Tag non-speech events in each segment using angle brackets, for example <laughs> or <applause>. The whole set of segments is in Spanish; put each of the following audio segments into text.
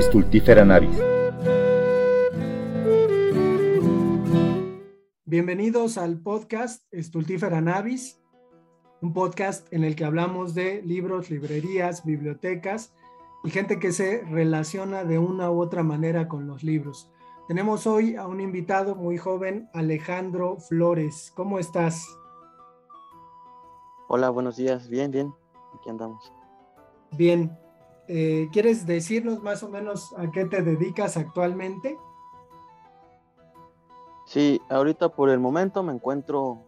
Stultifera navis. Bienvenidos al podcast Stultifera navis, un podcast en el que hablamos de libros, librerías, bibliotecas y gente que se relaciona de una u otra manera con los libros. Tenemos hoy a un invitado muy joven, Alejandro Flores. ¿Cómo estás? Hola, buenos días. Bien, bien. Aquí andamos. Bien. Eh, ¿Quieres decirnos más o menos a qué te dedicas actualmente? Sí, ahorita por el momento me encuentro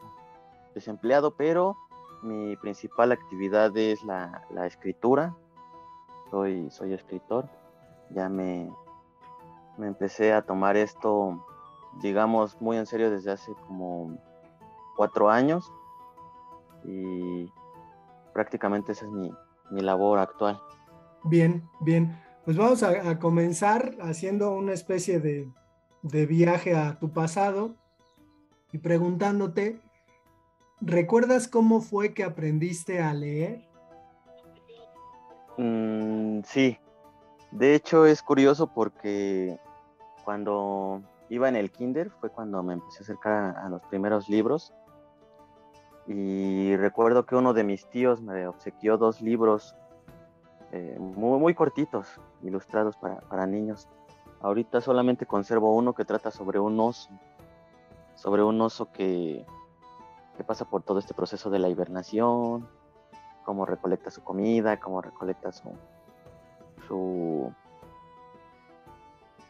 desempleado, pero mi principal actividad es la, escritura. Soy, soy escritor. Ya me, me empecé a tomar esto, digamos, muy en serio desde hace como cuatro años y prácticamente esa es mi, labor actual. Bien, bien. Pues vamos a, comenzar haciendo una especie de, viaje a tu pasado y preguntándote, ¿recuerdas cómo fue que aprendiste a leer? Mm, sí, de hecho es curioso porque cuando iba en el kinder fue cuando me empecé a acercar a los primeros libros y recuerdo que uno de mis tíos me obsequió dos libros eh, muy, cortitos, ilustrados para, niños. Ahorita solamente conservo uno que trata sobre un oso, sobre un oso que, que pasa por todo este proceso de la hibernación, cómo recolecta su comida, cómo recolecta su, su,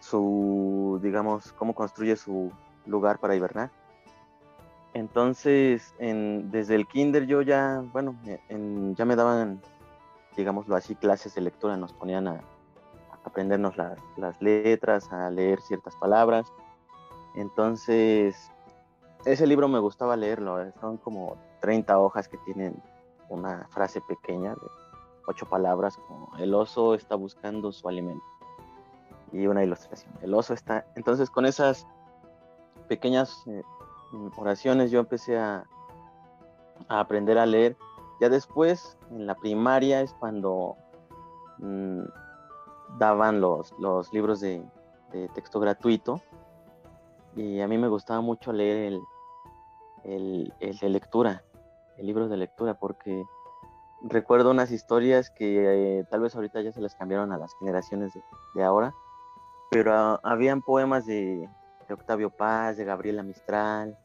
su, digamos, cómo construye su lugar para hibernar. Entonces, desde el kinder yo ya, bueno, ya me daban, digámoslo así, clases de lectura, nos ponían a, aprendernos las letras, a leer ciertas palabras. Entonces, ese libro me gustaba leerlo, eh, son como 30 hojas que tienen una frase pequeña de ocho palabras, como el oso está buscando su alimento. Y una ilustración, el oso está, entonces con esas pequeñas eh, oraciones yo empecé a, aprender a leer. Ya después, en la primaria, es cuando mm, daban los, los libros de, texto gratuito. Y a mí me gustaba mucho leer el, el, de lectura, el libro de lectura, porque recuerdo unas historias que eh, tal vez ahorita ya se las cambiaron a las generaciones de, ahora, pero ah, habían poemas de, de Octavio Paz, de Gabriela Mistral,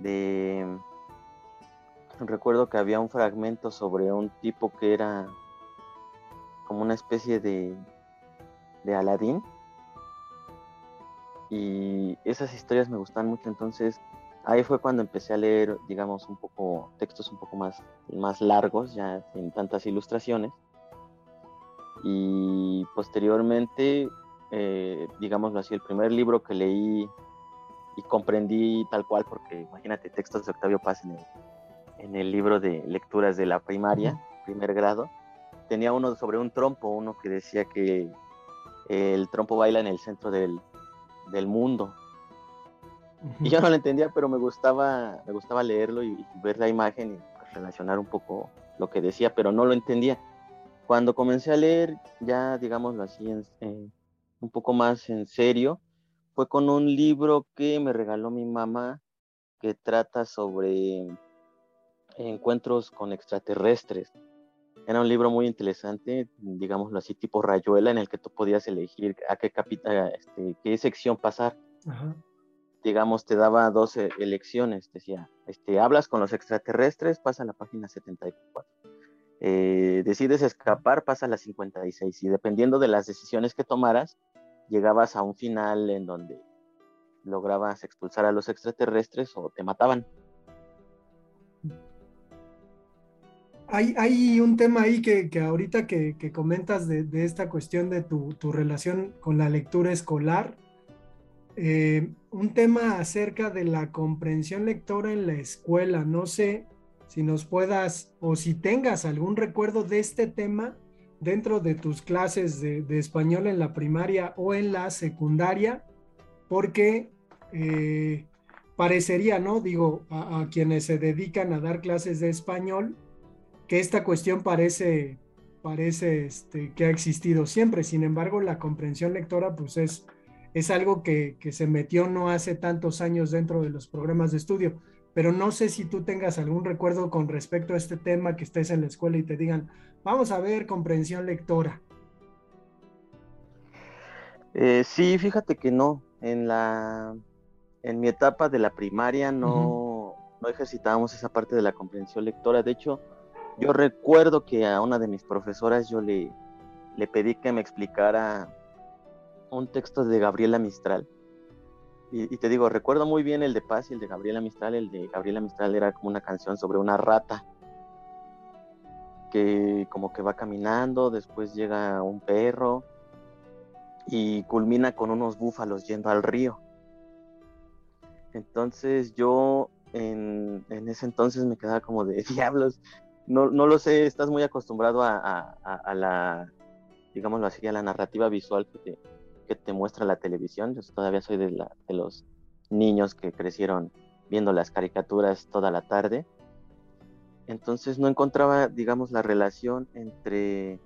de... Recuerdo que había un fragmento sobre un tipo que era como una especie de, Aladín. Y esas historias me gustan mucho, entonces ahí fue cuando empecé a leer, digamos, un poco, textos un poco más, más largos, ya sin tantas ilustraciones. Y posteriormente eh, digámoslo así, el primer libro que leí y comprendí tal cual, porque imagínate, textos de Octavio Paz en el, libro de lecturas de la primaria, primer grado, tenía uno sobre un trompo, uno que decía que el trompo baila en el centro del, mundo. Y yo no lo entendía, pero me gustaba, me gustaba leerlo y, ver la imagen y relacionar un poco lo que decía, pero no lo entendía. Cuando comencé a leer, ya digámoslo así, en, un poco más en serio fue con un libro que me regaló mi mamá que trata sobre encuentros con extraterrestres. Era un libro muy interesante, digámoslo así, tipo rayuela, en el que tú podías elegir a qué capítulo, este, qué sección pasar. Digamos, te daba dos elecciones, decía, este, hablas con los extraterrestres, pasa a la página 74. Eh, decides escapar, pasa a la 56. Y dependiendo de las decisiones que tomaras, llegabas a un final en donde lograbas expulsar a los extraterrestres o te mataban. Hay, un tema ahí que, ahorita que, comentas de, esta cuestión de tu, relación con la lectura escolar, eh, un tema acerca de la comprensión lectora en la escuela. No sé si nos puedas o si tengas algún recuerdo de este tema dentro de tus clases de, español en la primaria o en la secundaria, porque eh, parecería, ¿no? Digo, a, quienes se dedican a dar clases de español, que esta cuestión parece parece este, que ha existido siempre. Sin embargo, la comprensión lectora, pues es, es algo que, que, se metió no hace tantos años dentro de los programas de estudio. Pero no sé si tú tengas algún recuerdo con respecto a este tema que estés en la escuela y te digan, vamos a ver comprensión lectora. Eh, sí, fíjate que no. En la en mi etapa de la primaria no, no ejercitábamos esa parte de la comprensión lectora. De hecho, yo recuerdo que a una de mis profesoras yo le, le pedí que me explicara un texto de Gabriela Mistral. Y, te digo, recuerdo muy bien el de Paz y el de Gabriela Mistral. El de Gabriela Mistral era como una canción sobre una rata que como que va caminando, después llega un perro y culmina con unos búfalos yendo al río. Entonces yo en, en ese entonces me quedaba como de <laughs> diablos, no, no lo sé, estás muy acostumbrado a, la, digámoslo así, a la narrativa visual que te, que te muestra la televisión. Yo todavía soy de, la, de los niños que crecieron viendo las caricaturas toda la tarde. Entonces no encontraba, digamos, la relación entre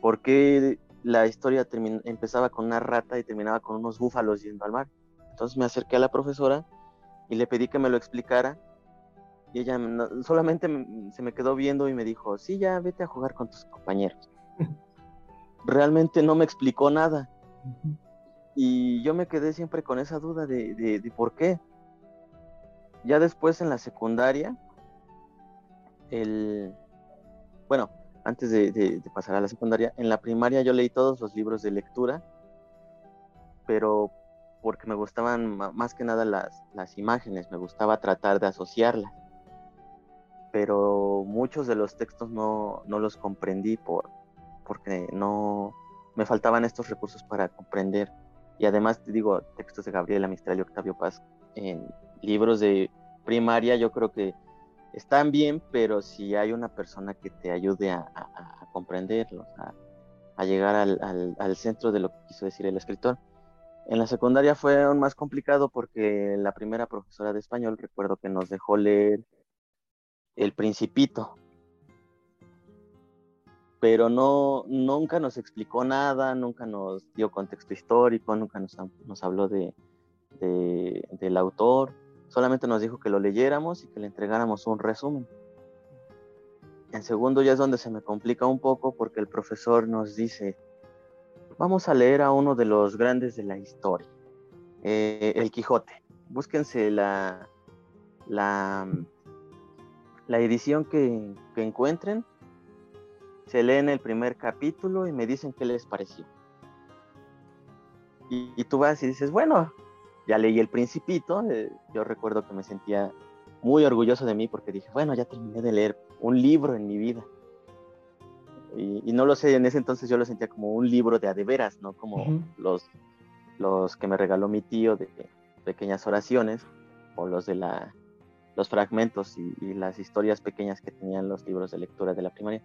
por qué la historia empezaba con una rata y terminaba con unos búfalos yendo al mar. Entonces me acerqué a la profesora y le pedí que me lo explicara y ella solamente se me quedó viendo y me dijo, sí, ya vete a jugar con tus compañeros. <laughs> Realmente no me explicó nada. Y yo me quedé siempre con esa duda de, por qué. Ya después en la secundaria, el, bueno, antes de, pasar a la secundaria, en la primaria yo leí todos los libros de lectura, pero porque me gustaban más que nada las, las imágenes, me gustaba tratar de asociarlas pero muchos de los textos no, los comprendí por, porque no me faltaban estos recursos para comprender. Y además te digo, textos de Gabriela Mistral y Octavio Paz en libros de primaria yo creo que están bien, pero si hay una persona que te ayude a, comprenderlos, a, llegar al, al, centro de lo que quiso decir el escritor. En la secundaria fue aún más complicado porque la primera profesora de español recuerdo que nos dejó leer el Principito. Pero no, nunca nos explicó nada, nunca nos dio contexto histórico, nunca nos, habló de, del autor, solamente nos dijo que lo leyéramos y que le entregáramos un resumen. En segundo ya es donde se me complica un poco porque el profesor nos dice, vamos a leer a uno de los grandes de la historia, eh, el Quijote. Búsquense la, la, la edición que, encuentren, se leen el primer capítulo y me dicen qué les pareció. Y, tú vas y dices, bueno, ya leí el principito, eh, yo recuerdo que me sentía muy orgulloso de mí porque dije, bueno, ya terminé de leer un libro en mi vida. Y, no lo sé, en ese entonces yo lo sentía como un libro de adeveras, ¿no? Como los, los que me regaló mi tío de pequeñas oraciones o los de la los fragmentos y, las historias pequeñas que tenían los libros de lectura de la primaria.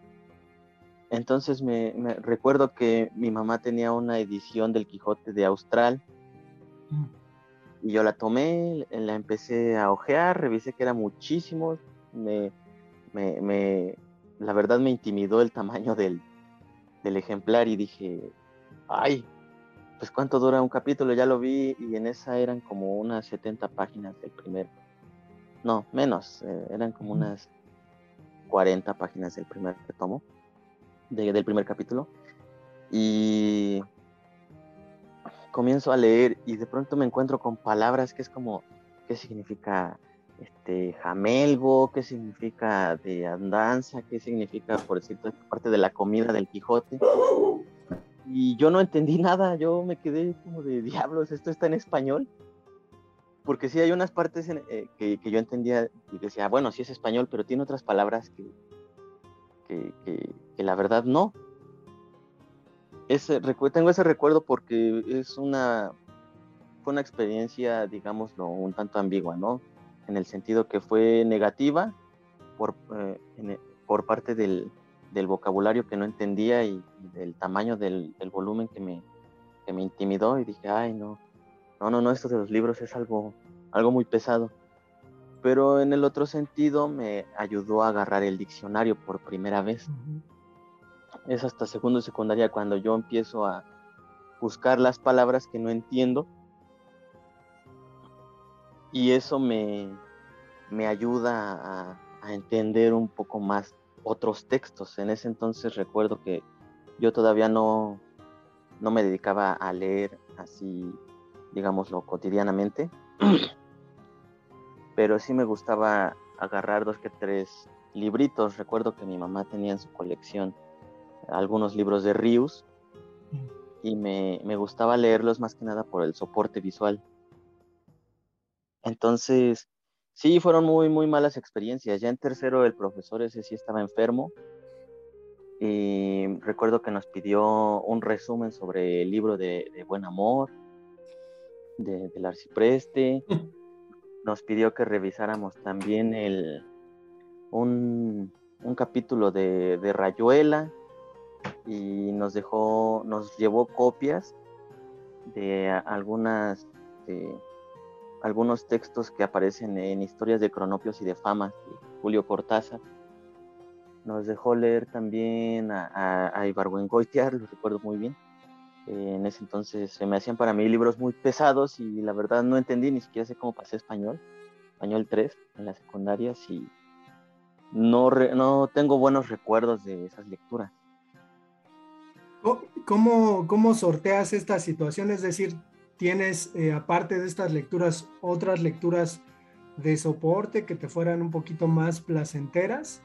Entonces me, recuerdo que mi mamá tenía una edición del Quijote de Austral mm. y yo la tomé, la empecé a ojear, revisé que era muchísimo, me, la verdad me intimidó el tamaño del, del ejemplar y dije, ay, pues cuánto dura un capítulo, ya lo vi y en esa eran como unas 70 páginas del primero no, menos, eh, eran como unas 40 páginas del primer tomo, del primer capítulo. Y comienzo a leer y de pronto me encuentro con palabras que es como, ¿qué significa este jamelgo? ¿Qué significa de andanza? ¿Qué significa, por decirte, parte de la comida del Quijote? Y yo no entendí nada, yo me quedé como de diablos, ¿esto está en español? Porque sí hay unas partes eh, que, yo entendía y decía, bueno, sí es español, pero tiene otras palabras que, que, la verdad no. Ese, tengo ese recuerdo porque es una, fue una experiencia, digámoslo, un tanto ambigua, ¿no? En el sentido que fue negativa por, eh, e, por parte del, vocabulario que no entendía y, del tamaño del, del volumen que me, que me intimidó y dije, ay, no, no, no, no, esto de los libros es algo, algo muy pesado. Pero en el otro sentido me ayudó a agarrar el diccionario por primera vez. es hasta segundo y secundaria cuando yo empiezo a buscar las palabras que no entiendo y eso me, me ayuda a, a, entender un poco más otros textos. En ese entonces recuerdo que yo todavía no, no me dedicaba a leer así, digámoslo, cotidianamente, <clears throat> pero sí me gustaba agarrar dos que tres libritos. Recuerdo que mi mamá tenía en su colección algunos libros de Rius y me, me gustaba leerlos más que nada por el soporte visual. Entonces, sí, fueron muy, muy malas experiencias. Ya en tercero el profesor ese sí estaba enfermo. Y recuerdo que nos pidió un resumen sobre el libro de, Buen Amor, de, del arcipreste. <laughs> Nos pidió que revisáramos también el, un, capítulo de, de, Rayuela y nos dejó, nos llevó copias de algunas algunos textos que aparecen en historias de Cronopios y de Fama de Julio Cortázar. Nos dejó leer también a, a, a lo recuerdo muy bien. En ese entonces se me hacían para mí libros muy pesados y la verdad no entendí, ni siquiera sé cómo pasé español, español 3 en la secundaria, y no, no tengo buenos recuerdos de esas lecturas. ¿Cómo, ¿Cómo sorteas esta situación? Es decir, tienes, eh, aparte de estas lecturas, otras lecturas de soporte que te fueran un poquito más placenteras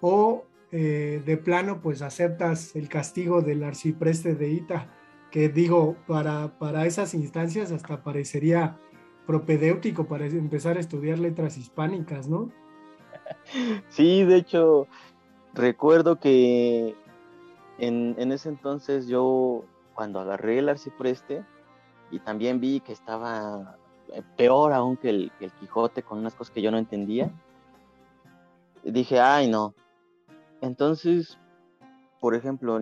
o eh, de plano pues aceptas el castigo del arcipreste de Ita, que digo, para, para esas instancias hasta parecería propedéutico para empezar a estudiar letras hispánicas, ¿no? <laughs> Sí, de hecho, recuerdo que en, en ese entonces yo, cuando agarré el arcipreste, y también vi que estaba eh, peor aún que el, Quijote con unas cosas que yo no entendía. dije, ay no. Entonces, por ejemplo,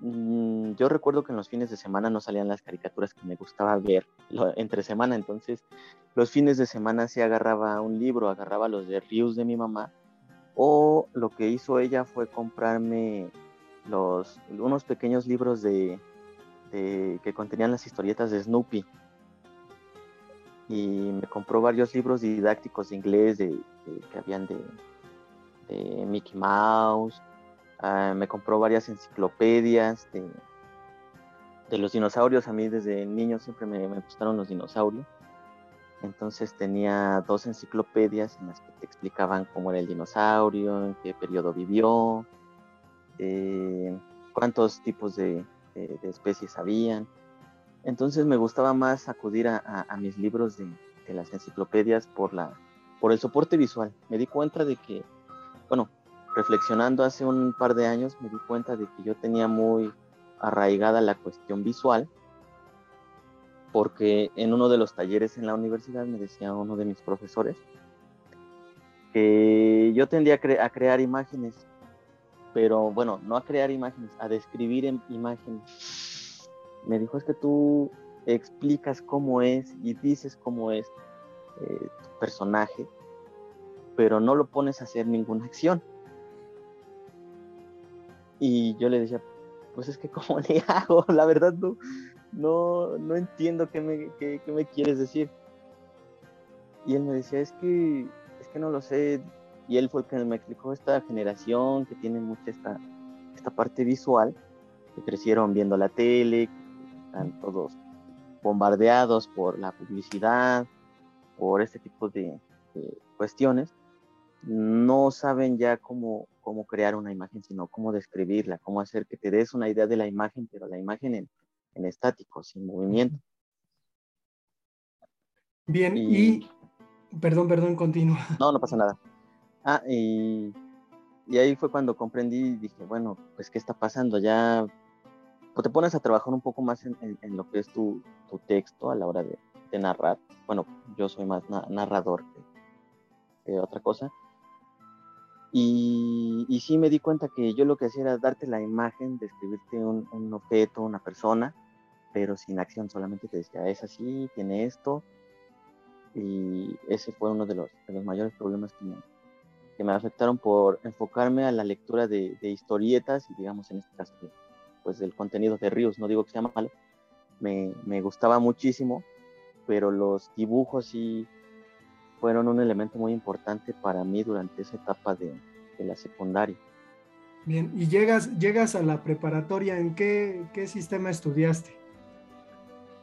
mm, yo recuerdo que en los fines de semana no salían las caricaturas que me gustaba ver entre semana, entonces los fines de semana sí agarraba un libro, agarraba los de Rius de mi mamá, o lo que hizo ella fue comprarme los, unos pequeños libros de, que contenían las historietas de Snoopy. Y me compró varios libros didácticos de inglés de, que habían de, Mickey Mouse. Ah, me compró varias enciclopedias de, los dinosaurios. A mí desde niño siempre me, gustaron los dinosaurios. Entonces tenía dos enciclopedias en las que te explicaban cómo era el dinosaurio, en qué periodo vivió, eh, cuántos tipos de, especies habían. Entonces me gustaba más acudir a, mis libros de, las enciclopedias por, la, por el soporte visual. Me di cuenta de que, bueno, reflexionando hace un par de años, me di cuenta de que yo tenía muy arraigada la cuestión visual, porque en uno de los talleres en la universidad me decía uno de mis profesores que yo tendía a crear imágenes pero bueno, no a crear imágenes, a describir en imágenes. Me dijo, es que tú explicas cómo es y dices cómo es eh, tu personaje, pero no lo pones a hacer ninguna acción. Y yo le decía, pues es que cómo <laughs> le hago, la verdad no, no, no entiendo qué me, qué, qué me quieres decir. Y él me decía, es que, es que no lo sé, y él fue el que me explicó esta generación que tiene mucha esta, esta parte visual, que crecieron viendo la tele, están todos bombardeados por la publicidad, por este tipo de, cuestiones, no saben ya cómo, cómo crear una imagen, sino cómo describirla, cómo hacer que te des una idea de la imagen, pero la imagen en, en estático, sin movimiento. Bien, y, perdón, perdón, continúa. No, no pasa nada. Ah, y, ahí fue cuando comprendí y dije, bueno, pues ¿qué está pasando? Ya pues, te pones a trabajar un poco más en, lo que es tu, texto a la hora de, narrar. Bueno, yo soy más narrador que, otra cosa. Y, y, sí me di cuenta que yo lo que hacía era darte la imagen, describirte un, un objeto, una persona, pero sin acción, solamente te decía, es así, tiene esto. Y ese fue uno de los, de los mayores problemas que me, que me afectaron por enfocarme a la lectura de, historietas y digamos en este caso pues del contenido de Ríos, no digo que sea malo, me, me gustaba muchísimo, pero los dibujos sí fueron un elemento muy importante para mí durante esa etapa de, de la secundaria. Bien, y llegas, llegas a la preparatoria, ¿en qué, qué sistema estudiaste?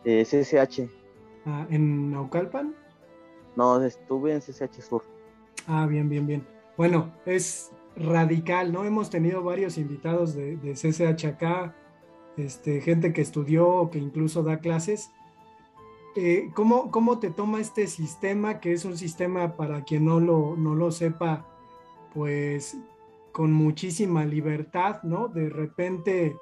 Eh, CCH. Ah, ¿En Naucalpan? No, estuve en CCH Sur. Ah, bien, bien, bien. Bueno, es radical, ¿no? Hemos tenido varios invitados de, de CCH acá, este, gente que estudió o que incluso da clases. Eh, ¿cómo, ¿Cómo te toma este sistema, que es un sistema, para quien no lo, no lo sepa, pues con muchísima libertad, ¿no? De repente,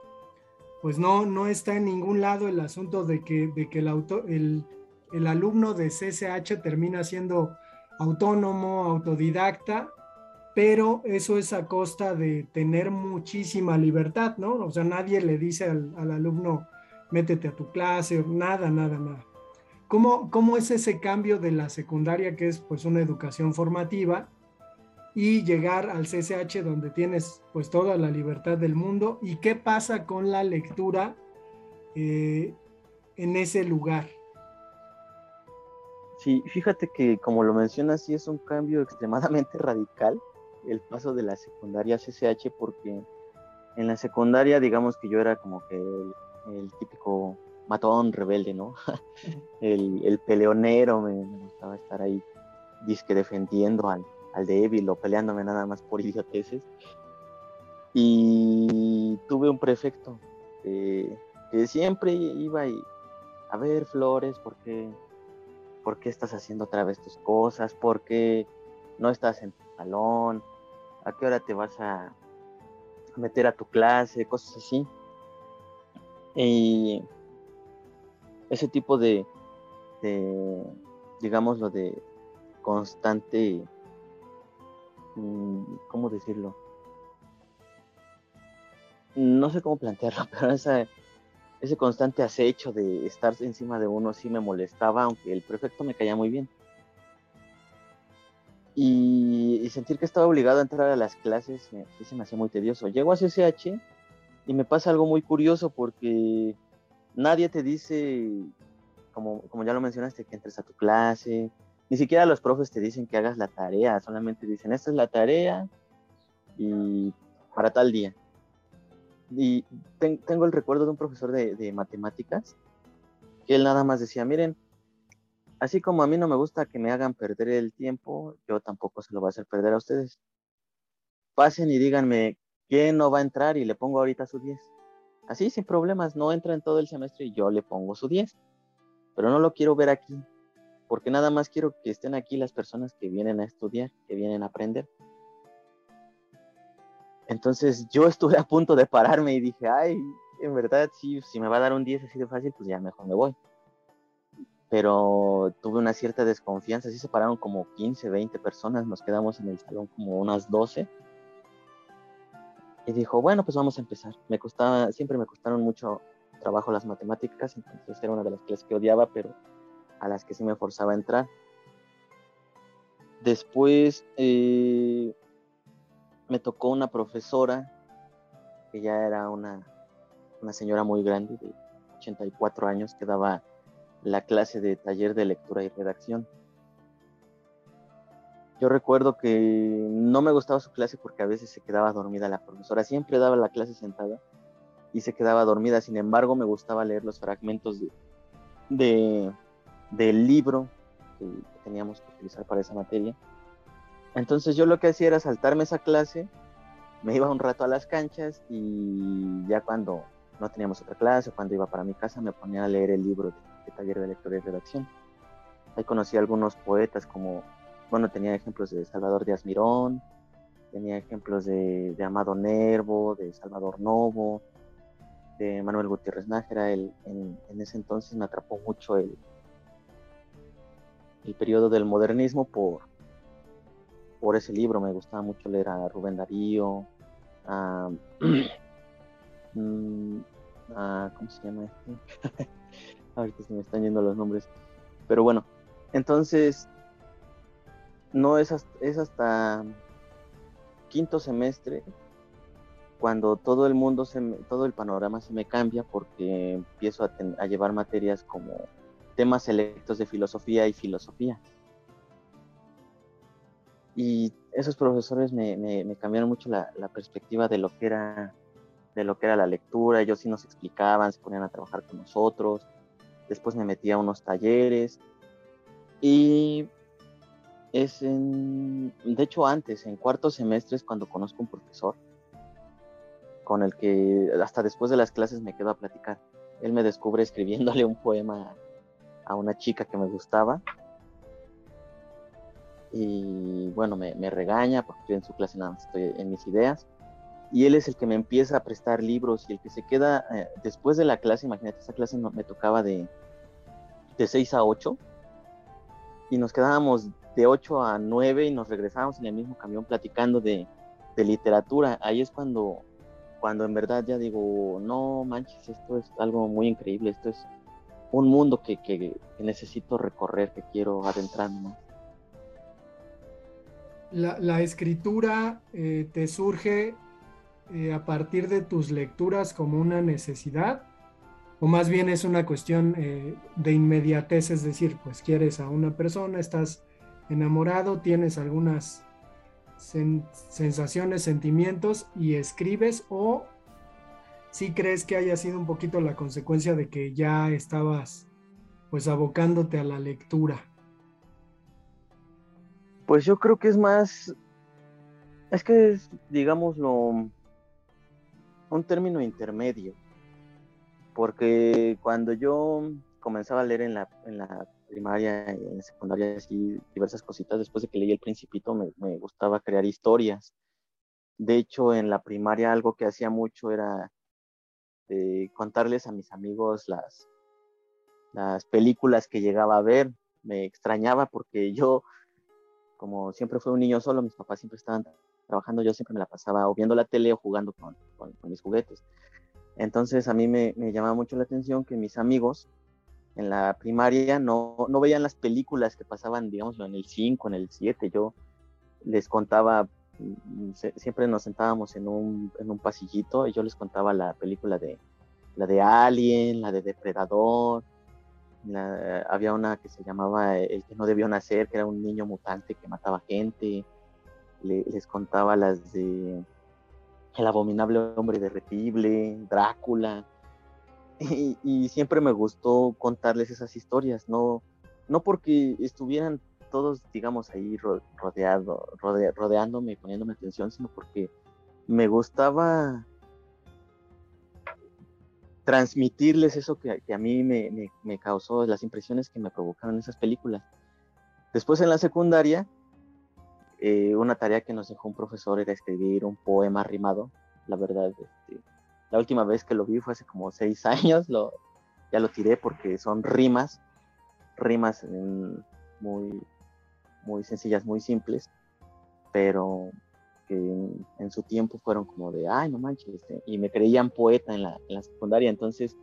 pues no, no está en ningún lado el asunto de que, de que el, auto, el, el alumno de CCH termina siendo autónomo, autodidacta, pero eso es a costa de tener muchísima libertad, ¿no? O sea, nadie le dice al, al alumno, métete a tu clase, nada, nada, nada. ¿Cómo, ¿Cómo es ese cambio de la secundaria, que es pues una educación formativa, y llegar al CCH donde tienes pues toda la libertad del mundo y qué pasa con la lectura eh, en ese lugar. Sí, fíjate que como lo mencionas, sí es un cambio extremadamente <laughs> radical el paso de la secundaria a CCH porque en la secundaria digamos que yo era como que el, típico matón rebelde, ¿no? <laughs> el, el, peleonero, me, gustaba estar ahí disque defendiendo al, al débil o peleándome nada más por idioteces. Y tuve un prefecto que siempre iba a ver Flores, ¿por qué, ¿por qué estás haciendo otra vez tus cosas? ¿Por qué no estás en tu salón? ¿A qué hora te vas a meter a tu clase? Cosas así. Y ese tipo de, de digámoslo, de constante Mm, ¿cómo decirlo? No sé cómo plantearlo, <laughs> pero ese constante acecho de estar encima de uno sí me molestaba, aunque el prefecto me caía muy bien. Y, sentir que estaba obligado a entrar a las clases sí se me hacía muy tedioso. Llego a CCH y me pasa algo muy curioso porque nadie te dice, como, como ya lo mencionaste, que entres a tu clase, ni siquiera los profes te dicen que hagas la tarea, solamente dicen, esta es la tarea y para tal día. Y tengo el recuerdo de un profesor de, matemáticas, que él nada más decía, miren, así como a mí no me gusta que me hagan perder el tiempo, yo tampoco se lo voy a hacer perder a ustedes. Pasen y díganme qué no va a entrar y le pongo ahorita su 10. Así, sin problemas, no entra en todo el semestre y yo le pongo su 10. Pero no lo quiero ver aquí, porque nada más quiero que estén aquí las personas que vienen a estudiar, que vienen a aprender. Entonces yo <laughs> estuve a punto de pararme y dije, ay, en verdad, si, si me va a dar un 10 así de fácil, pues ya mejor me voy. Pero tuve una cierta desconfianza, así se pararon como 15, 20 personas, nos quedamos en el salón como unas 12. Y dijo, bueno, pues vamos a empezar. Me costaba, siempre me costaron mucho trabajo las matemáticas, entonces era una de las clases que odiaba, pero a las que sí me forzaba a entrar. Después eh, me tocó una profesora que ya era una, una señora muy grande, de 84 años, que daba la clase de taller de lectura y redacción. Yo recuerdo que no me gustaba su clase porque a veces se quedaba dormida la profesora, siempre daba la clase sentada y se quedaba dormida, sin embargo me gustaba leer los fragmentos de, del libro que teníamos que utilizar para esa materia. Entonces yo lo que hacía era saltarme esa clase, me iba un rato a las canchas y ya cuando no teníamos otra clase, cuando iba para mi casa, me ponía a leer el libro de, taller de lectura y redacción. Ahí conocí a algunos poetas como, bueno, tenía ejemplos de Salvador Díaz Mirón, tenía ejemplos de, Amado Nervo, de Salvador Novo, de Manuel Gutiérrez Nájera. en, en ese entonces me atrapó mucho el, el periodo del modernismo por, por ese libro. Me gustaba mucho leer a Rubén Darío, a, <clears throat> mm, ¿cómo se llama este? <laughs> Ahorita se me están yendo los nombres. Pero bueno, entonces no es hasta, es hasta quinto semestre, cuando todo el mundo, se todo el panorama se me cambia porque empiezo a, llevar materias como temas selectos de filosofía y filosofía. Y esos profesores me, cambiaron mucho la, perspectiva de lo que era de lo que era la lectura, ellos sí nos explicaban, se ponían a trabajar con nosotros, después me metí a unos talleres. Y es en, de hecho antes, en cuarto semestre es cuando conozco un profesor con el que hasta después de las clases me quedo a platicar. Él me descubre escribiéndole un poema a una chica que me gustaba y bueno, me, regaña porque yo en su clase nada más estoy en mis ideas. Y él es el que me empieza a prestar libros y el que se queda eh, después de la clase, imagínate, esa clase me tocaba de, de 6 a 8 y nos quedábamos de 8 a 9 y nos regresábamos en el mismo camión platicando de, literatura. Ahí es cuando, cuando en verdad ya digo, no manches, esto es algo muy increíble, esto es un mundo que, que, necesito recorrer, que quiero adentrarme La, escritura eh, te surge eh, a partir de tus lecturas como una necesidad o más bien es una cuestión eh, de inmediatez, es decir, pues quieres a una persona, estás enamorado, tienes algunas sensaciones, sentimientos y escribes o si crees que haya sido un poquito la consecuencia de que ya estabas pues abocándote a la lectura. Pues yo creo que es más, es que es, digámoslo, un término intermedio, porque cuando yo comenzaba a leer en la, en la primaria en secundaria, así diversas cositas. Después de que leí El Principito, me, gustaba crear historias. De hecho, en la primaria algo que hacía mucho era eh, contarles a mis amigos las, las películas que llegaba a ver. Me extrañaba porque yo, como siempre fui un niño solo, mis papás siempre estaban trabajando, yo siempre me la pasaba o viendo la tele o jugando con, con, mis juguetes. Entonces a mí me llamaba mucho la atención que mis amigos en la primaria no, no veían las películas que pasaban, digamos, en el 5, en el 7. Yo les contaba, mm, siempre nos sentábamos en un, en un pasillito y yo les contaba la película de, la de Alien, la de Depredador. había una que se llamaba El que no debió nacer, que era un niño mutante que mataba gente. les contaba las de El abominable hombre derretible, Drácula y, siempre me gustó contarles esas historias, no, no porque estuvieran todos, digamos, ahí rodeado, rodeándome y poniéndome atención, sino porque me gustaba transmitirles eso que, a mí me, me, causó, las impresiones que me provocaron esas películas. Después en la secundaria, eh, una tarea que nos dejó un profesor era escribir un poema rimado. La verdad, este, la última vez que lo vi fue hace como seis <laughs> años, lo, ya lo tiré porque son rimas, rimas muy, muy sencillas, muy simples, pero que en, su tiempo fueron como de, ay, no manches, este", y me creían poeta en la, secundaria, entonces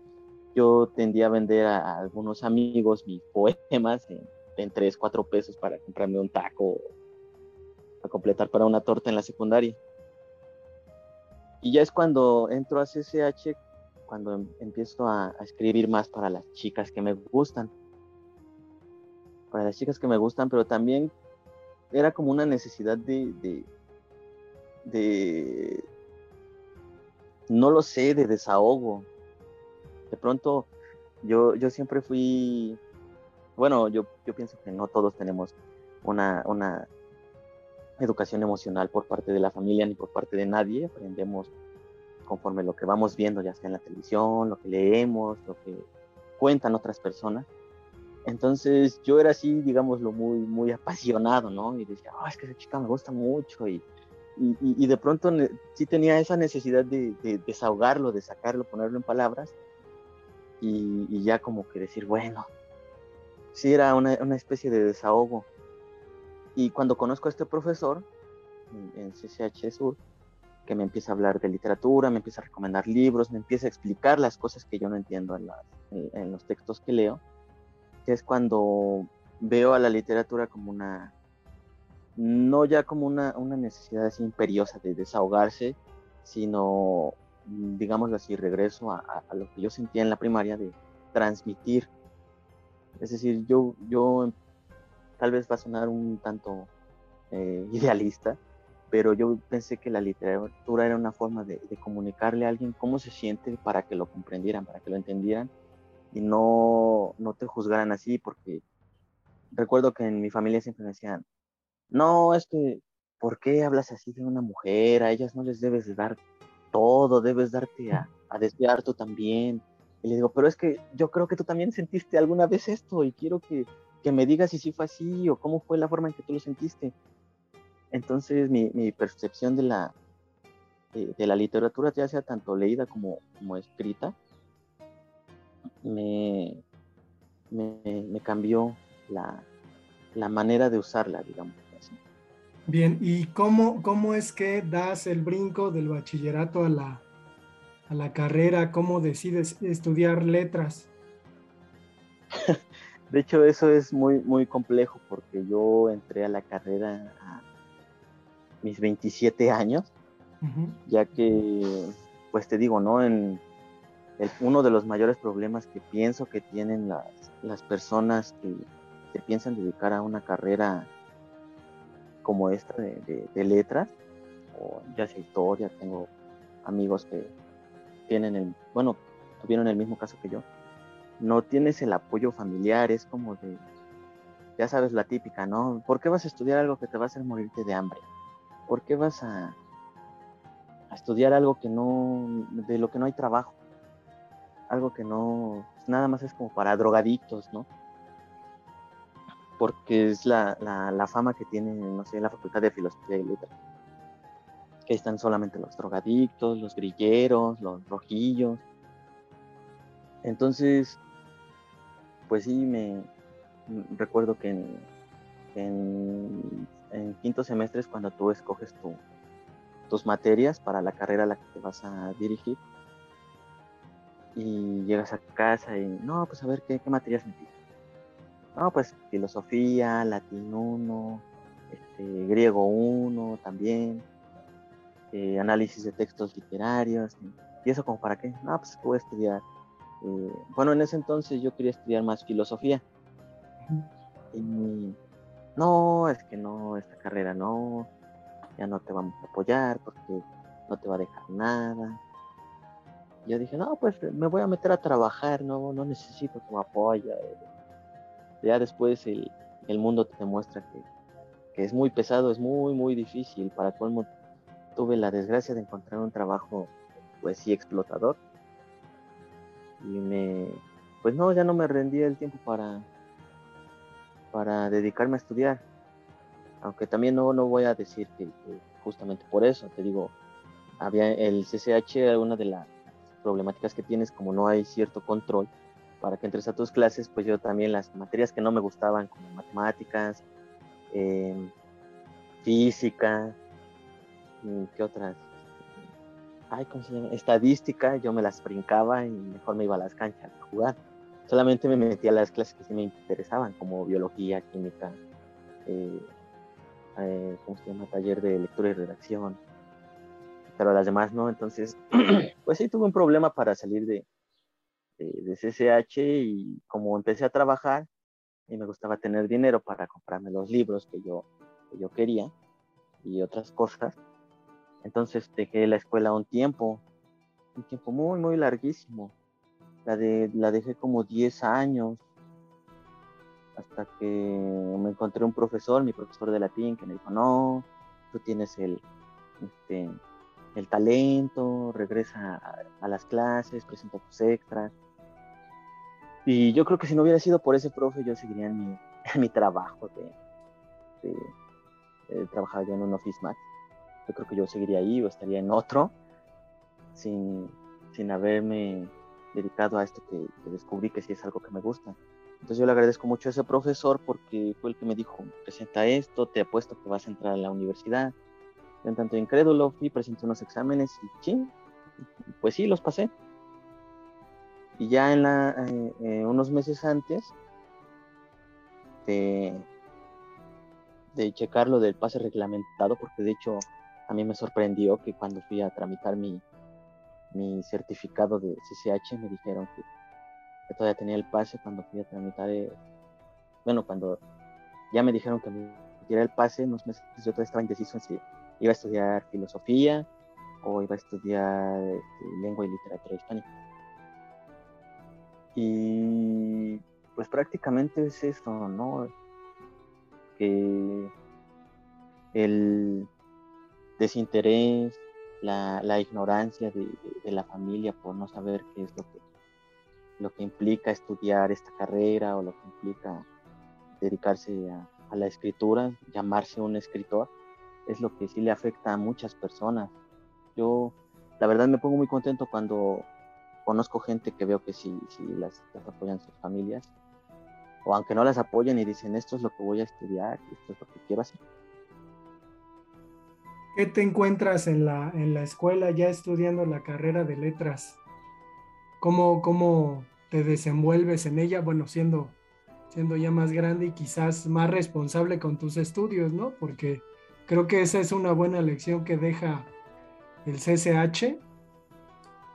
yo tendía a vender a, algunos amigos mis poemas en, en 3, 4 pesos para comprarme un taco, para completar para una torta en la secundaria. Y ya es cuando entro a CCH, cuando em, empiezo a, escribir más para las chicas que me gustan. Para las chicas que me gustan, pero también era como una necesidad de, de, no lo sé, de desahogo. De pronto, yo, yo siempre fui, bueno, yo, yo pienso que no todos tenemos una, una educación emocional por parte de la familia ni por parte de nadie, aprendemos conforme lo que vamos viendo, ya sea en la televisión, lo que leemos, lo que cuentan otras personas. Entonces yo era así, digámoslo, muy, muy apasionado, ¿no? Y decía, oh, es que esa chica me gusta mucho. Y, y, y de pronto sí tenía esa necesidad de, de, desahogarlo, de sacarlo, ponerlo en palabras. Y, y, ya como que decir, bueno, sí era una, una especie de desahogo. Y cuando conozco a este profesor en, CCH Sur, que me empieza a hablar de literatura, me empieza a recomendar libros, me empieza a explicar las cosas que yo no entiendo en, los textos que leo, que es cuando veo a la literatura como una, no ya como una, necesidad así imperiosa de desahogarse, sino, digámoslo así, regreso a, lo que yo sentía en la primaria de transmitir. Es decir, yo, yo tal vez va a sonar un tanto eh, <laughs> idealista, pero yo pensé que la literatura era una forma de, comunicarle a alguien cómo se siente para que lo comprendieran, para que lo entendieran y no, no te juzgaran así, porque recuerdo que en mi familia siempre me decían, no, es que, ¿por qué hablas así de una mujer? A ellas no les debes dar todo, debes darte a, a tú también. Y le digo, pero es que yo creo que tú también sentiste alguna vez esto y quiero que, que me digas si sí fue así o cómo fue la forma en que tú lo sentiste. Entonces mi, mi percepción de la, de, la literatura, ya sea tanto leída como, como escrita, me, me, cambió la, la, manera de usarla, digamos. Así. Bien, ¿y cómo, cómo es que das el brinco del bachillerato a la, a la carrera? ¿Cómo decides estudiar letras? <laughs> De hecho, eso es muy, muy complejo porque yo entré a la carrera a mis 27 años, ya que, pues te digo, ¿no? En uno de los mayores problemas que pienso que tienen las, las personas que se piensan dedicar a una carrera como esta de, letras, o ya sea historia, tengo amigos que tienen el, bueno, tuvieron el mismo caso que yo, no tienes el apoyo familiar, es como de, ya sabes la típica, ¿no? ¿Por qué vas a estudiar algo que te va a hacer morirte de hambre? ¿por qué vas a, estudiar algo que no, de lo que no hay trabajo? Algo que no, pues nada más es como para drogadictos, ¿no? Porque es la, fama que tiene, no sé, la Facultad de Filosofía y Letras. Que están solamente los drogadictos, los grilleros, los rojillos. Entonces, pues sí, me recuerdo que en en quinto semestre es cuando tú escoges tu, tus materias para la carrera a la que te vas a dirigir. Y llegas a casa y, no, pues a ver, ¿qué, qué materias metiste? No, pues filosofía, latín 1, este, griego 1 también, eh, análisis de textos literarios. ¿Y eso como para qué? No, pues voy a estudiar. Eh, bueno, en ese entonces yo quería estudiar más filosofía. Y no, es que no, esta carrera no, ya no te vamos a apoyar porque no te va a dejar nada. Yo dije, no, pues me voy a meter a trabajar, no, no necesito tu apoyo. Ya después el, mundo te demuestra que, que, es muy pesado, es muy, muy difícil. Para colmo, tuve la desgracia de encontrar un trabajo, pues sí, explotador. Y me, pues no, ya no me rendía el tiempo para, para dedicarme a estudiar. Aunque también no, no voy a decir que, justamente por eso, te digo, había el CCH, una de las problemáticas que tienes, como no hay cierto control para que entres a tus clases, pues yo también las materias que no me gustaban, como matemáticas, em, física, mm, ¿qué otras? Ay, ¿cómo se llama? Estadística, yo me las brincaba y mejor me iba a las canchas a jugar solamente me metí a las clases que sí me interesaban, como biología, química, eh, eh, ¿cómo se llama? Taller de lectura y redacción, pero las demás no, entonces, <clears throat> pues sí tuve un problema para salir de, de, CCH y como empecé a trabajar y me gustaba tener dinero para comprarme los libros que yo, que yo quería y otras cosas, entonces dejé la escuela un tiempo, un tiempo muy, muy larguísimo la, de, la dejé como 10 años, hasta que me encontré un profesor, mi profesor de latín, que me dijo, no, tú tienes el, este, el talento, regresa a, las clases, presenta tus extras. Y yo creo que si no hubiera sido por ese profe, yo seguiría en mi, <laughs> mi trabajo de, de, yo en un Office Max. Yo creo que yo seguiría ahí o estaría en otro sin, sin haberme dedicado a esto que, descubrí que sí es algo que me gusta. Entonces yo le agradezco mucho a ese profesor porque fue el que me dijo, presenta esto, te apuesto que vas a entrar a la universidad. En tanto incrédulo fui, presenté unos exámenes y ching, pues sí, los pasé. Y ya en la, eh, eh, unos meses antes de, de checar lo del pase reglamentado, porque de hecho a mí me sorprendió que cuando fui a tramitar mi, mi certificado de CCH me dijeron que, todavía tenía el pase cuando fui a tramitar, eh, bueno, cuando ya me dijeron que me diera el pase, unos meses yo todavía estaba indeciso en si iba a estudiar filosofía o iba a estudiar este, lengua y literatura hispánica. Y pues prácticamente es eso, ¿no? Que el desinterés, la, ignorancia de, la familia por no saber qué es lo que, lo que implica estudiar esta carrera o lo que implica dedicarse a, a la escritura, llamarse un escritor, es lo que sí le afecta a muchas personas. Yo, la verdad, me pongo muy contento cuando conozco gente que veo que sí, sí las, apoyan sus familias, o aunque no las apoyen y dicen, esto es lo que voy a estudiar, esto es lo que quiero hacer. ¿Qué te encuentras en la, en la escuela ya estudiando la carrera de letras? ¿Cómo, ¿Cómo te desenvuelves en ella? Bueno, siendo, siendo ya más grande y quizás más responsable con tus estudios, ¿no? Porque creo que esa es una buena lección que deja el CCH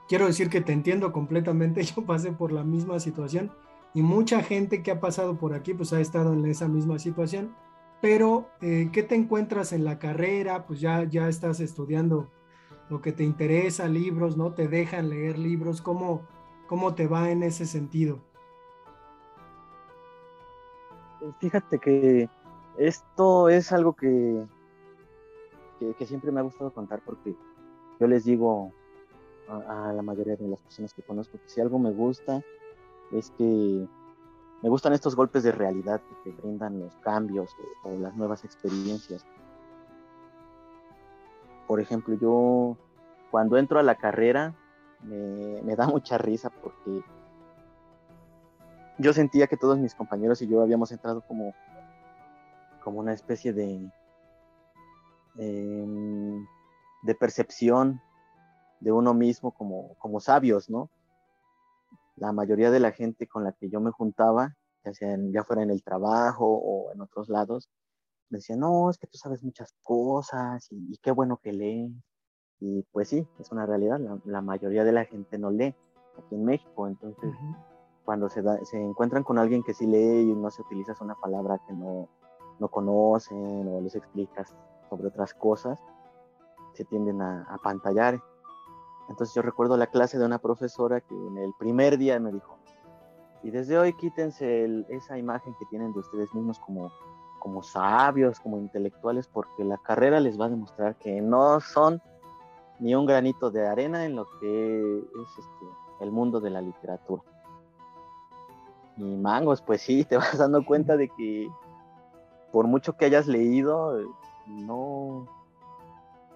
quiero decir que te entiendo completamente, <laughs> yo pasé por la misma situación y mucha gente que ha pasado por aquí pues ha estado en esa misma situación, pero eh, ¿qué te encuentras en la carrera? Pues ya, ya estás estudiando lo que te interesa, libros, ¿no? Te dejan leer libros, ¿cómo, cómo te va en ese sentido? Pues fíjate que esto es algo que, que siempre me ha gustado contar porque yo les digo a, la mayoría de las personas que conozco que si algo me gusta es que me gustan estos golpes de realidad que te brindan los cambios o, las nuevas experiencias. Por ejemplo, yo cuando entro a la carrera me, da mucha risa porque yo sentía que todos mis compañeros y yo habíamos entrado como, como una especie de, em, de percepción de uno mismo como, como sabios, ¿no? La mayoría de la gente con la que yo me juntaba, ya, sea ya fuera en el trabajo o en otros lados, me decían, no, es que tú sabes muchas cosas y, qué bueno que lees. Y pues sí, es una realidad, la, mayoría de la gente no lee aquí en México, entonces cuando se, se encuentran con alguien que sí lee y no se utiliza una palabra que no, no conocen o les explicas sobre otras cosas, se tienden a, a pantallar. Entonces yo recuerdo la clase de una profesora que en el primer día me dijo, y desde hoy quítense esa imagen que tienen de ustedes mismos como, como sabios, como intelectuales, porque la carrera les va a demostrar que no son ni un granito de arena en lo que es este, el mundo de la literatura. Y mangos, pues sí, <laughs> te vas dando cuenta de que por mucho que hayas leído, no,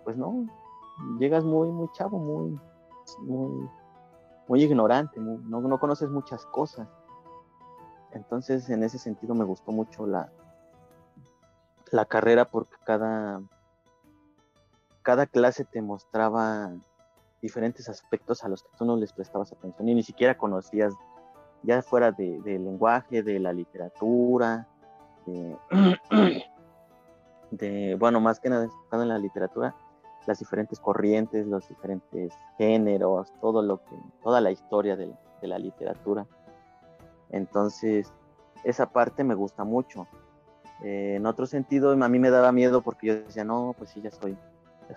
pues no, llegas muy, muy chavo, muy, muy, muy ignorante, no, no conoces muchas cosas. Entonces, en ese sentido me gustó mucho la, la carrera porque cada, cada clase te mostraba diferentes aspectos a los que tú no les prestabas atención y ni siquiera conocías, ya fuera de, lenguaje, de la literatura, de, <clears throat> de, bueno, más que nada en la literatura, las diferentes corrientes, los diferentes géneros, todo lo que, toda la historia de, la literatura. Entonces, esa parte me gusta mucho. Eh, en otro sentido, a mí me daba miedo porque yo decía, no, pues sí, ya soy,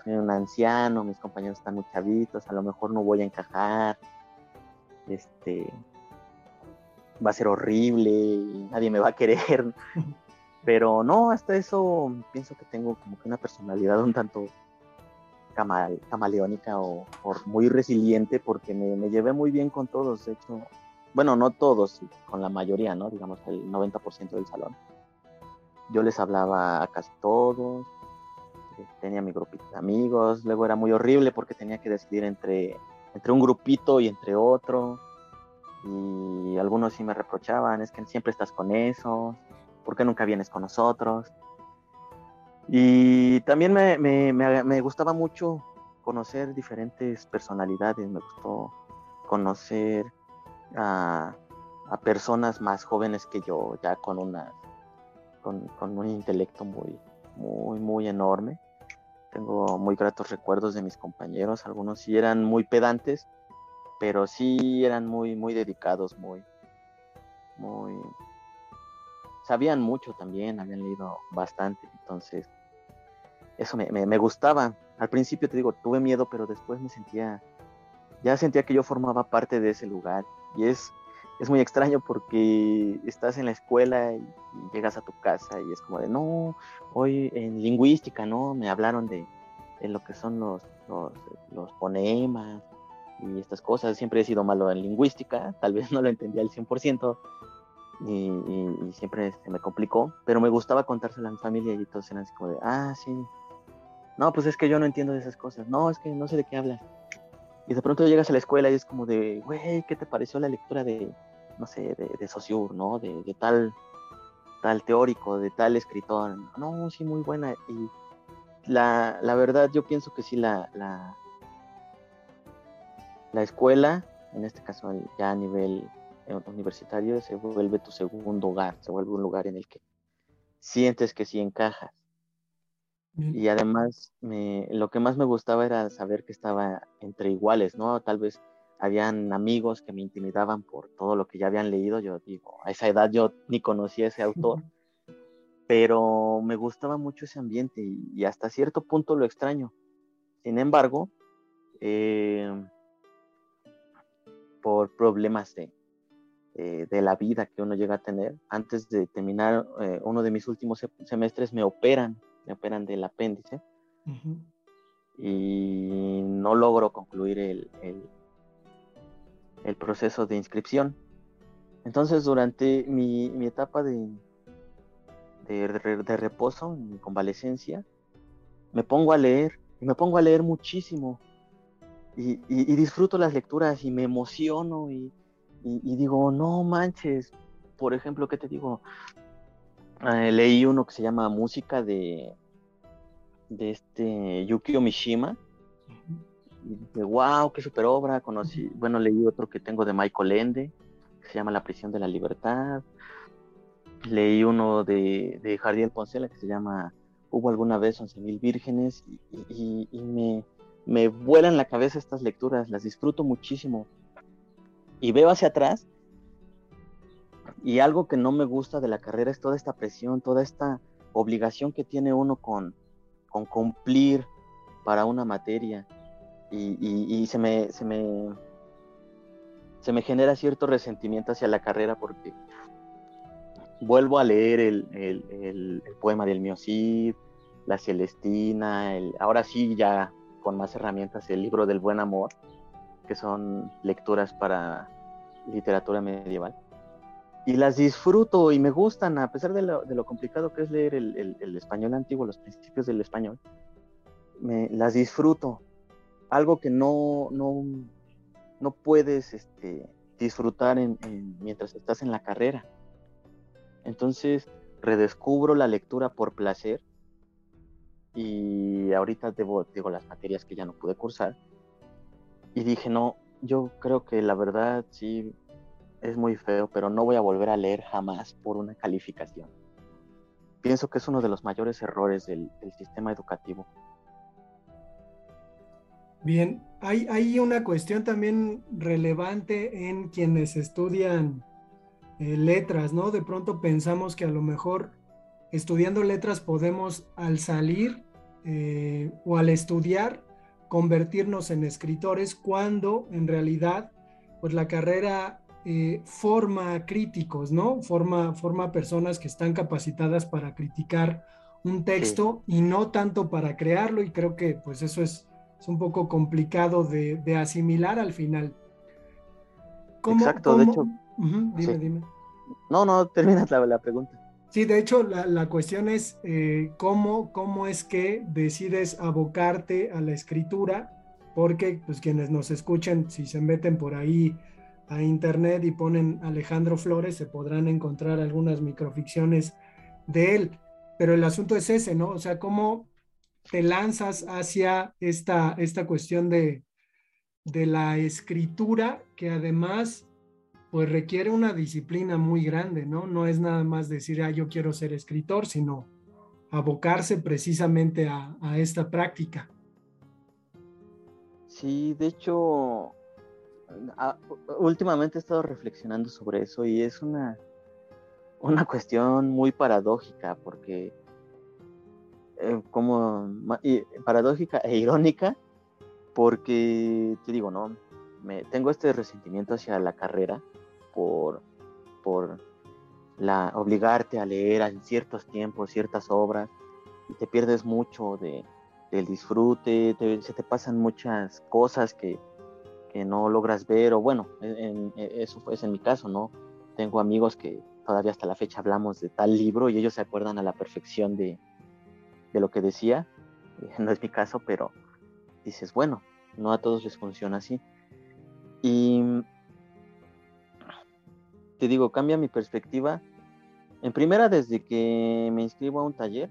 soy un anciano, mis compañeros están muy chavitos, a lo mejor no voy a encajar, este, va a ser horrible y nadie me va a querer. <laughs> Pero no, hasta eso pienso que tengo como que una personalidad un tanto camaleónica o, muy resiliente porque me, llevé muy bien con todos, de hecho, bueno, no todos, con la mayoría, ¿no? Digamos el 90% del salón. Yo les hablaba a casi todos, eh, tenía mi grupito de amigos, luego era muy horrible porque tenía que decidir entre, entre un grupito y entre otro, y algunos sí me reprochaban, es que siempre estás con eso, ¿por qué nunca vienes con nosotros? Y también me, me, me, gustaba mucho conocer diferentes personalidades, me gustó conocer a, a, personas más jóvenes que yo, ya con, una, con, con un intelecto muy, muy, muy enorme. Tengo muy gratos recuerdos de mis compañeros, algunos sí eran muy pedantes, pero sí eran muy, muy dedicados, muy, muy... Sabían mucho también, habían leído bastante, entonces eso me, me, gustaba. Al principio te digo, tuve miedo, pero después me sentía, ya sentía que yo formaba parte de ese lugar. Y es, es muy extraño porque estás en la escuela y, llegas a tu casa y es como de, no, hoy en lingüística, ¿no? Me hablaron de, lo que son los, los, los fonemas y estas cosas. Siempre he sido malo en lingüística, tal vez no lo entendía al 100%, y, siempre se me complicó, pero me gustaba contárselo a mi familia y todos eran así como de, ah, sí, no, pues es que yo no entiendo de esas cosas, no, es que no sé de qué hablas. Y de pronto llegas a la escuela y es como de, güey, ¿qué te pareció la lectura de, no sé, de, de ¿no? De, tal, tal teórico, de tal escritor. No, sí, muy buena. Y la, la verdad, yo pienso que sí, la, la, la escuela, en este caso ya a nivel universitario se vuelve tu segundo hogar, se vuelve un lugar en el que sientes que sí encajas. Y además, me, lo que más me gustaba era saber que estaba entre iguales, ¿no? Tal vez habían amigos que me intimidaban por todo lo que ya habían leído. Yo digo, a esa edad yo ni conocía a ese autor, pero me gustaba mucho ese ambiente y, hasta cierto punto lo extraño. Sin embargo, eh, por problemas de, eh, de la vida que uno llega a tener. Antes de terminar eh, uno de mis últimos semestres me operan, me operan del apéndice y no logro concluir el, el, proceso de inscripción. Entonces durante mi, mi etapa de, de, de, reposo, mi convalecencia, me pongo a leer y me pongo a leer muchísimo y, y disfruto las lecturas y me emociono y, y, digo, no manches, por ejemplo, ¿qué te digo? Eh, leí uno que se llama Música de, de este Yukio Mishima. Y dije, wow, qué super obra. Conocí, bueno, leí otro que tengo de Michael Ende, que se llama La prisión de la libertad. Leí uno de, de Poncela que se llama Hubo alguna vez once mil vírgenes y, y, me, me vuelan la cabeza estas lecturas, las disfruto muchísimo y veo hacia atrás y algo que no me gusta de la carrera es toda esta presión, toda esta obligación que tiene uno con, con cumplir para una materia. Y, se, me, se, me, se me genera cierto resentimiento hacia la carrera porque vuelvo a leer el, el, poema del Miocid, la Celestina, ahora sí ya con más herramientas el libro del buen amor, que son lecturas para literatura medieval. Y las disfruto y me gustan, a pesar de lo, complicado que es leer el, español antiguo, los principios del español, me, las disfruto. Algo que no, no, no puedes este, disfrutar en, mientras estás en la carrera. Entonces, redescubro la lectura por placer y ahorita debo, digo, las materias que ya no pude cursar. Y dije, no, yo creo que la verdad sí es muy feo, pero no voy a volver a leer jamás por una calificación. Pienso que es uno de los mayores errores del, sistema educativo. Bien, hay, una cuestión también relevante en quienes estudian eh, letras, ¿no? De pronto pensamos que a lo mejor estudiando letras podemos al salir eh, o al estudiar convertirnos en escritores cuando en realidad pues la carrera eh, forma críticos, ¿no? Forma, forma personas que están capacitadas para criticar un texto y no tanto para crearlo y creo que pues eso es, un poco complicado de, asimilar al final. Exacto, de hecho. dime, dime. No, no, termina la, la pregunta. Sí, de hecho, la, cuestión es eh, cómo, cómo es que decides abocarte a la escritura, porque pues quienes nos escuchen, si se meten por ahí a internet y ponen Alejandro Flores, se podrán encontrar algunas microficciones de él. Pero el asunto es ese, ¿no? O sea, cómo te lanzas hacia esta, esta cuestión de, de la escritura, que además pues requiere una disciplina muy grande, ¿no? No es nada más decir, ah, yo quiero ser escritor, sino abocarse precisamente a, esta práctica. Sí, de hecho, últimamente he estado reflexionando sobre eso y es una, una cuestión muy paradójica porque eh, como paradójica e irónica porque te digo, no, me, tengo este resentimiento hacia la carrera por, por la, obligarte a leer en ciertos tiempos ciertas obras y te pierdes mucho de, del disfrute, se te pasan muchas cosas que, que no logras ver, o bueno, en, eso fue en mi caso, ¿no? Tengo amigos que todavía hasta la fecha hablamos de tal libro y ellos se acuerdan a la perfección de, de lo que decía, <laughs> no es mi caso, pero dices, bueno, no a todos les funciona así. Y te digo, cambia mi perspectiva. En primera, desde que me inscribo a un taller,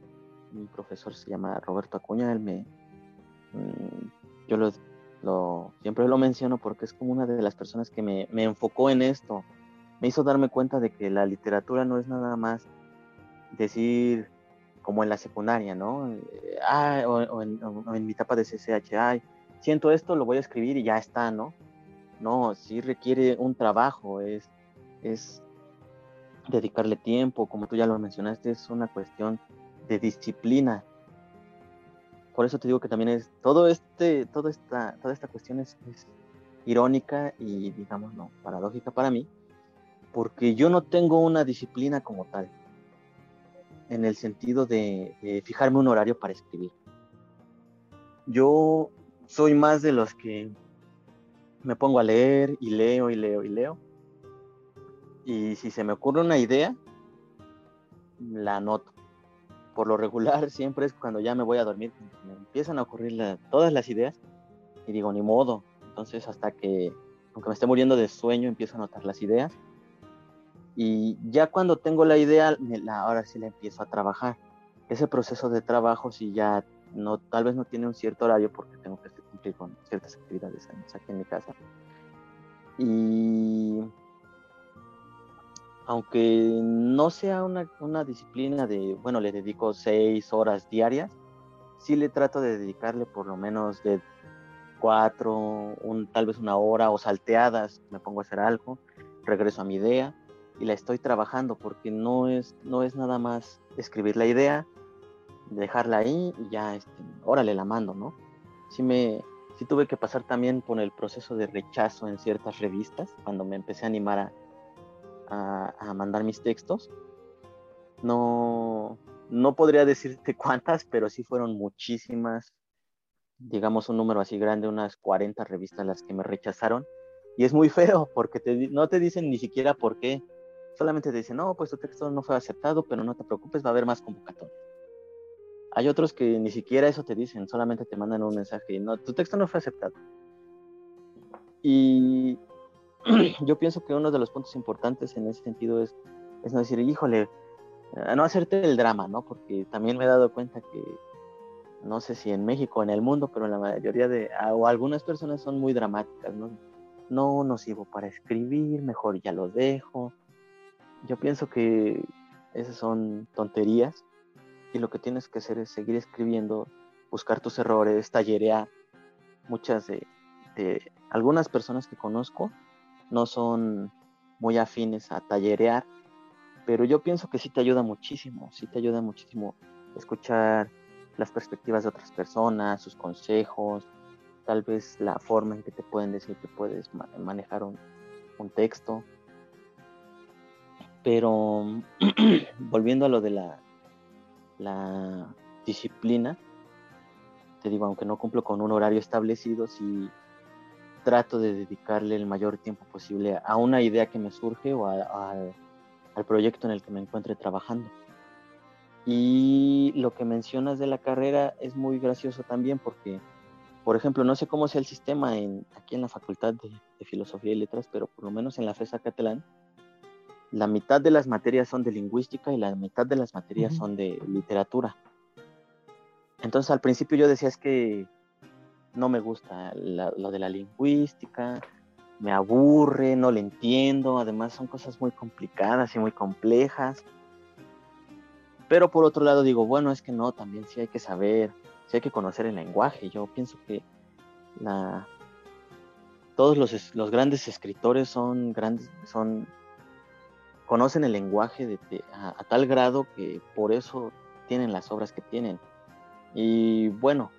mi profesor se llama Roberto Acuña, él me, mm, yo lo, siempre lo menciono porque es como una de las personas que me, enfocó en esto, me hizo darme cuenta de que la literatura no es nada más decir como en la secundaria, ¿no? Eh, o, en, en, mi etapa de CCH, ay, siento esto, lo voy a escribir y ya está, ¿no? No, sí requiere un trabajo, es, es dedicarle tiempo, como tú ya lo mencionaste, es una cuestión de disciplina. Por eso te digo que también es todo este, toda esta, toda esta cuestión es, irónica y digamos no paradójica para mí, porque yo no tengo una disciplina como tal, en el sentido de fijarme un horario para escribir. Yo soy más de los que me pongo a leer y leo y leo y leo. Y si se me ocurre una idea, la anoto. Por lo regular <laughs> siempre es cuando ya me voy a dormir, me empiezan a ocurrir todas las ideas y digo, ni modo. Entonces hasta que, aunque me esté muriendo de sueño, empiezo a anotar las ideas. Y ya cuando tengo la idea, ahora sí la empiezo a trabajar. Ese proceso de trabajo, si ya no, tal vez no tiene un cierto horario porque tengo que cumplir con ciertas actividades aquí en mi casa. Y aunque no sea una, una, disciplina de, bueno, le dedico seis horas diarias, sí le trato de dedicarle por lo menos de cuatro, un, tal vez una hora o salteadas, me pongo a hacer algo, regreso a mi idea y la estoy trabajando porque no es, no es nada más escribir la idea, dejarla ahí y ya, este, órale, la mando, ¿no? Sí me, sí tuve que pasar también por el proceso de rechazo en ciertas revistas, cuando me empecé a animar a, a, mandar mis textos. No, no podría decirte <laughs> cuántas, pero sí fueron muchísimas, digamos un número así grande, unas 40 revistas las que me rechazaron. Y es muy feo porque te, no te dicen ni siquiera por qué. Solamente te dicen, no, pues tu texto no fue aceptado, pero no te preocupes, va a haber más convocatorias. Hay otros que ni siquiera eso te dicen, solamente te mandan un mensaje y no, tu texto no fue aceptado. Y <clears throat> yo pienso que uno de los puntos importantes en ese sentido es, es no decir, híjole, no hacerte el drama, ¿no? Porque también me he dado cuenta que, no sé si en México o en el mundo, pero la mayoría de, o algunas personas son muy dramáticas, ¿no? No, no sirvo para escribir, mejor ya lo dejo. Yo pienso que esas son tonterías y lo que tienes que hacer es seguir escribiendo, buscar tus errores, tallerear. Muchas de, algunas personas que conozco no son muy afines a tallerear, pero yo pienso que sí te ayuda muchísimo, sí te ayuda muchísimo escuchar las perspectivas de otras personas, sus consejos, tal vez la forma en que te pueden decir que puedes manejar un, texto. Pero <clears throat> volviendo a lo de la la disciplina, te digo, aunque no cumplo con un horario establecido, sí trato de dedicarle el mayor tiempo posible a una idea que me surge o al proyecto en el que me encuentre trabajando. Y lo que mencionas de la carrera es muy gracioso también porque, por ejemplo, no sé cómo sea el sistema en, aquí en la Facultad de, Filosofía y Letras, pero por lo menos en la FESA Catalán, la mitad de las materias son de lingüística y la mitad de las materias son de literatura. Entonces al principio yo decía es que no me gusta lo de la lingüística, me aburre, no le entiendo, además son cosas muy complicadas y muy complejas. Pero por otro lado digo, bueno, es que no, también sí hay que saber, sí hay que conocer el lenguaje. Yo pienso que la, todos los, los grandes escritores son grandes, son conocen el lenguaje de, a, tal grado que por eso tienen las obras que tienen. Y bueno,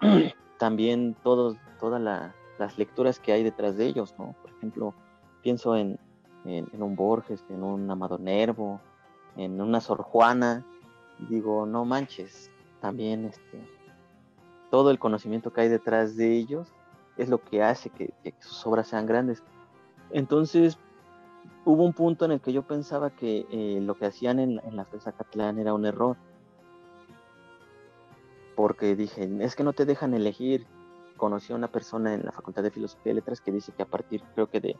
<clears throat> también todos, todas las lecturas que hay detrás de ellos, ¿no? Por ejemplo, pienso en, en, un Borges, en un Amado Nervo, en una Sor Juana, digo, no manches, también este, todo el conocimiento que hay detrás de ellos es lo que hace que, sus obras sean grandes. Entonces, hubo un punto en el que yo pensaba que eh, lo que hacían en, en la FESA Catlán era un error. Porque dije, es que no te dejan elegir. Conocí a una persona en la Facultad de Filosofía y Letras que dice que a partir, creo que de,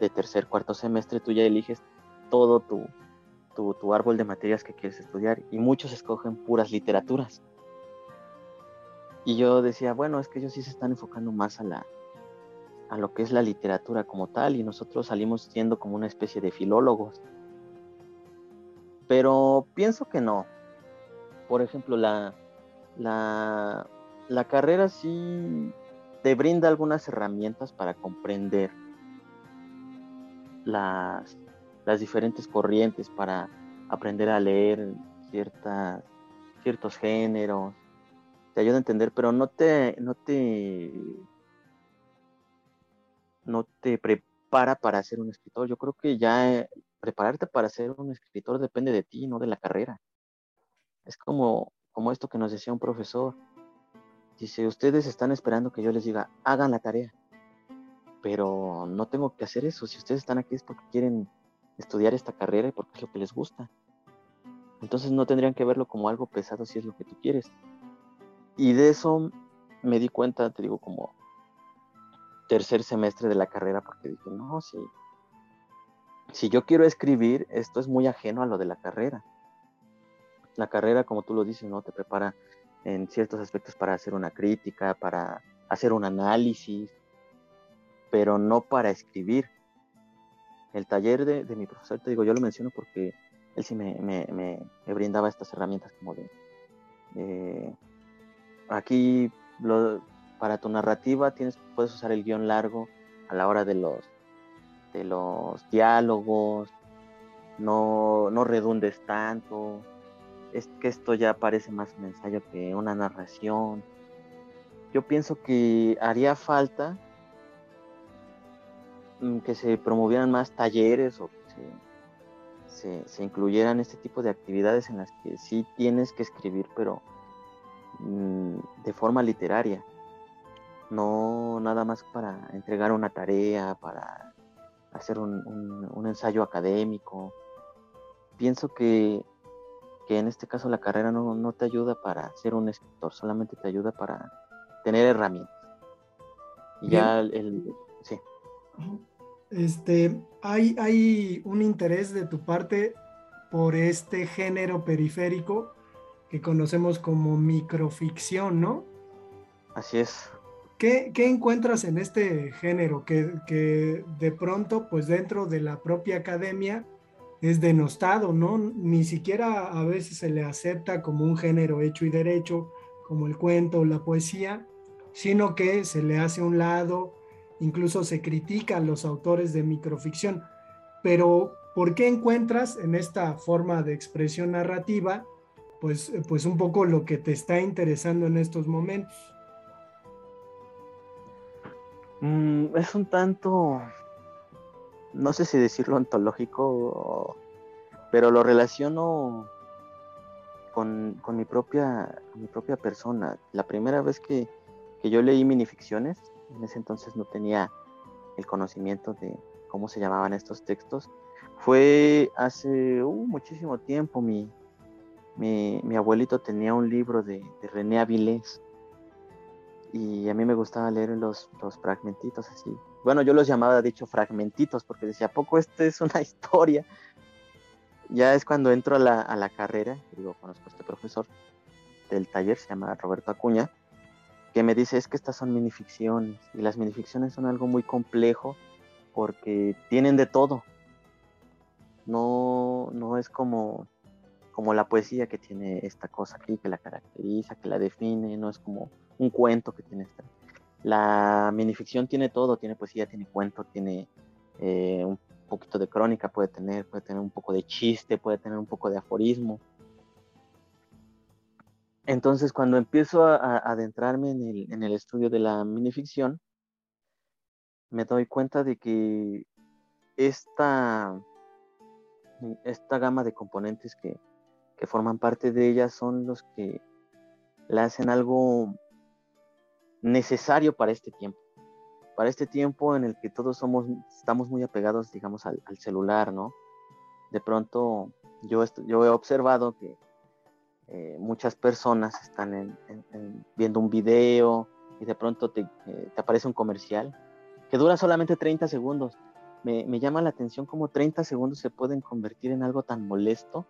de tercer, cuarto semestre, tú ya eliges todo tu, tu, tu árbol de materias que quieres estudiar. Y muchos escogen puras literaturas. Y yo decía, bueno, es que ellos sí se están enfocando más a la a lo que es la literatura como tal y nosotros salimos siendo como una especie de filólogos. Pero pienso que no. Por ejemplo, la, la, la carrera sí te brinda algunas herramientas para comprender las, las diferentes corrientes, para aprender a leer ciertos géneros, te ayuda a entender, pero no te, no te, no te prepara para ser un escritor. Yo creo que ya eh, prepararte para ser un escritor depende de ti, no de la carrera. Es como, como esto que nos decía un profesor. Dice, ustedes están esperando que yo les diga, hagan la tarea. Pero no tengo que hacer eso. Si ustedes están aquí es porque quieren estudiar esta carrera y porque es lo que les gusta. Entonces no tendrían que verlo como algo pesado si es lo que tú quieres. Y de eso me di cuenta, te digo, como tercer semestre de la carrera, porque dije, no, si, si yo quiero escribir, esto es muy ajeno a lo de la carrera. La carrera, como tú lo dices, ¿no? Te prepara en ciertos aspectos para hacer una crítica, para hacer un análisis, pero no para escribir. El taller de, mi profesor, te digo, yo lo menciono porque él sí me, me, brindaba estas herramientas como de aquí para tu narrativa tienes, puedes usar el guion largo a la hora de los, de los diálogos, no, no redundes tanto, es que esto ya parece más un ensayo que una narración. Yo pienso que haría falta mm, que se promovieran más talleres o que se, se incluyeran este tipo de actividades en las que sí tienes que escribir, pero Mm, de forma literaria, no nada más para entregar una tarea, para hacer un, ensayo académico. Pienso que, en este caso la carrera no, te ayuda para ser un escritor, solamente te ayuda para tener herramientas. Y ya el, sí. Este, hay, hay un interés de tu parte por este género periférico que conocemos como microficción, ¿no? Así es. ¿Qué, encuentras en este género que, de pronto, pues dentro de la propia academia, es denostado, ¿no? Ni siquiera a veces se le acepta como un género hecho y derecho, como el cuento o la poesía, sino que se le hace a un lado, incluso se critica a los autores de microficción. Pero, ¿por qué encuentras en esta forma de expresión narrativa pues, pues un poco lo que te está interesando en estos momentos. Mm, es un tanto, no sé si decirlo ontológico, pero lo relaciono con, mi, propia, mi propia persona. La primera vez que, yo leí minificciones, en ese entonces no tenía el conocimiento de cómo se llamaban estos textos, fue hace uh, muchísimo tiempo. Mi, mi, abuelito tenía un libro de, René Avilés y a mí me gustaba leer los, los fragmentitos así. Bueno, yo los llamaba, de hecho, fragmentitos porque decía, ¿a poco esto es una <laughs> historia? Ya es cuando entro a la, a la carrera, digo, conozco a este profesor del taller, se llama Roberto Acuña, que me dice, es que estas son minificciones y las minificciones son algo muy complejo porque tienen de todo. No, no es como como la poesía que tiene esta cosa aquí, que la caracteriza, que la define, no es como un cuento que tiene esta. La minificción tiene todo, tiene poesía, tiene cuento, tiene eh, un poquito de crónica, puede tener, puede tener un poco de chiste, puede tener un poco de aforismo. Entonces, cuando empiezo a, adentrarme en el, estudio de la minificción, me doy cuenta de que esta, esta gama de componentes que, que forman parte de ella son los que la hacen algo necesario para este tiempo. Para este tiempo en el que todos somos, estamos muy apegados, digamos, al, celular, ¿no? De pronto, yo, he observado que eh, muchas personas están viendo un video y de pronto te, eh, aparece un comercial que dura solamente 30 segundos. Me, me, llama la atención cómo 30 segundos se pueden convertir en algo tan molesto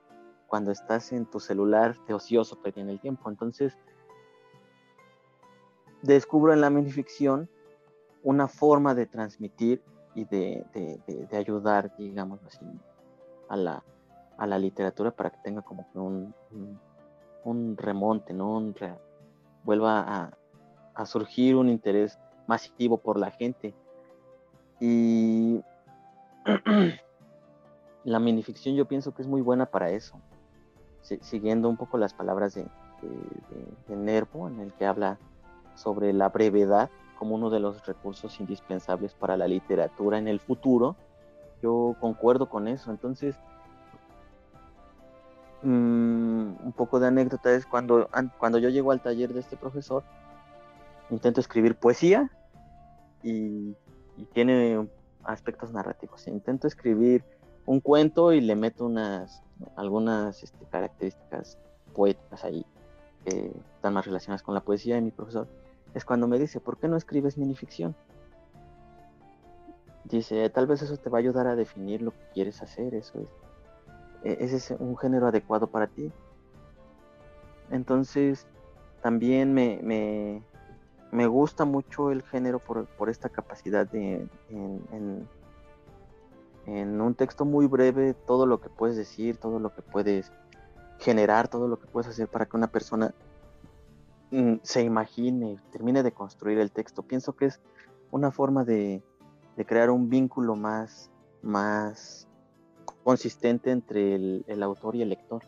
cuando estás en tu celular de ocioso perdiendo el tiempo. Entonces, descubro en la minificción una forma de transmitir y de, ayudar, digamos así, a la, a la, literatura para que tenga como que un, un, remonte, ¿no? vuelva a, surgir un interés masivo por la gente. Y <clears throat> la minificción yo pienso que es muy buena para eso. siguiendo un poco las palabras de, de Nervo, en el que habla sobre la brevedad como uno de los recursos indispensables para la literatura en el futuro. Yo concuerdo con eso. Entonces, mm, un poco de anécdota es cuando, cuando yo llego al taller de este profesor, intento escribir poesía y, tiene aspectos narrativos. Intento escribir un cuento y le meto unas algunas este, características poéticas ahí que están más relacionadas con la poesía de mi profesor es cuando me dice, ¿por qué no escribes minificción? Dice, tal vez eso te va a ayudar a definir lo que quieres hacer, eso es. E, ese es un género adecuado para ti. Entonces, también me, me, gusta mucho el género por, esta capacidad de, en, un texto muy breve, todo lo que puedes decir, todo lo que puedes generar, todo lo que puedes hacer para que una persona se imagine, termine de construir el texto. Pienso que es una forma de, crear un vínculo más, más consistente entre el, autor y el lector.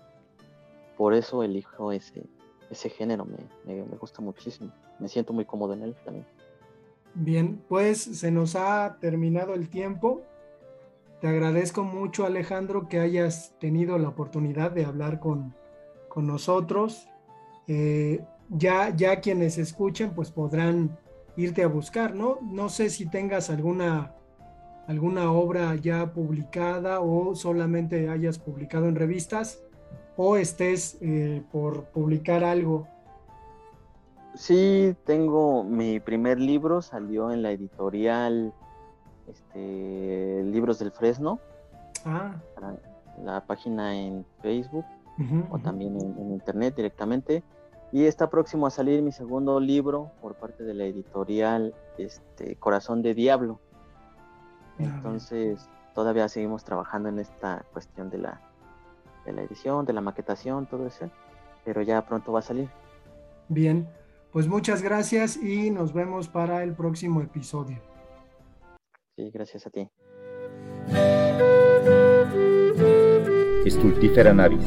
Por eso elijo ese, ese género, me, me, gusta muchísimo. Me siento muy cómodo en él también. Bien, pues se nos ha terminado el tiempo. Te agradezco mucho, Alejandro, que hayas tenido la oportunidad de hablar con, con nosotros. Eh, ya, ya quienes escuchen pues podrán irte a buscar, ¿no? No sé si tengas alguna, alguna obra ya publicada o solamente hayas publicado en revistas o estés eh, por publicar algo. Sí, tengo mi primer libro, salió en la editorial este, Libros del Fresno. Ah. La, página en Facebook o también en internet directamente. Y está próximo a salir mi segundo libro por parte de la editorial este, Corazón de Diablo. Entonces, todavía seguimos trabajando en esta cuestión de la, de la edición, de la maquetación, todo eso. Pero ya pronto va a salir. Bien, pues muchas gracias y nos vemos para el próximo episodio. Sí, gracias a ti. Estultífera Navis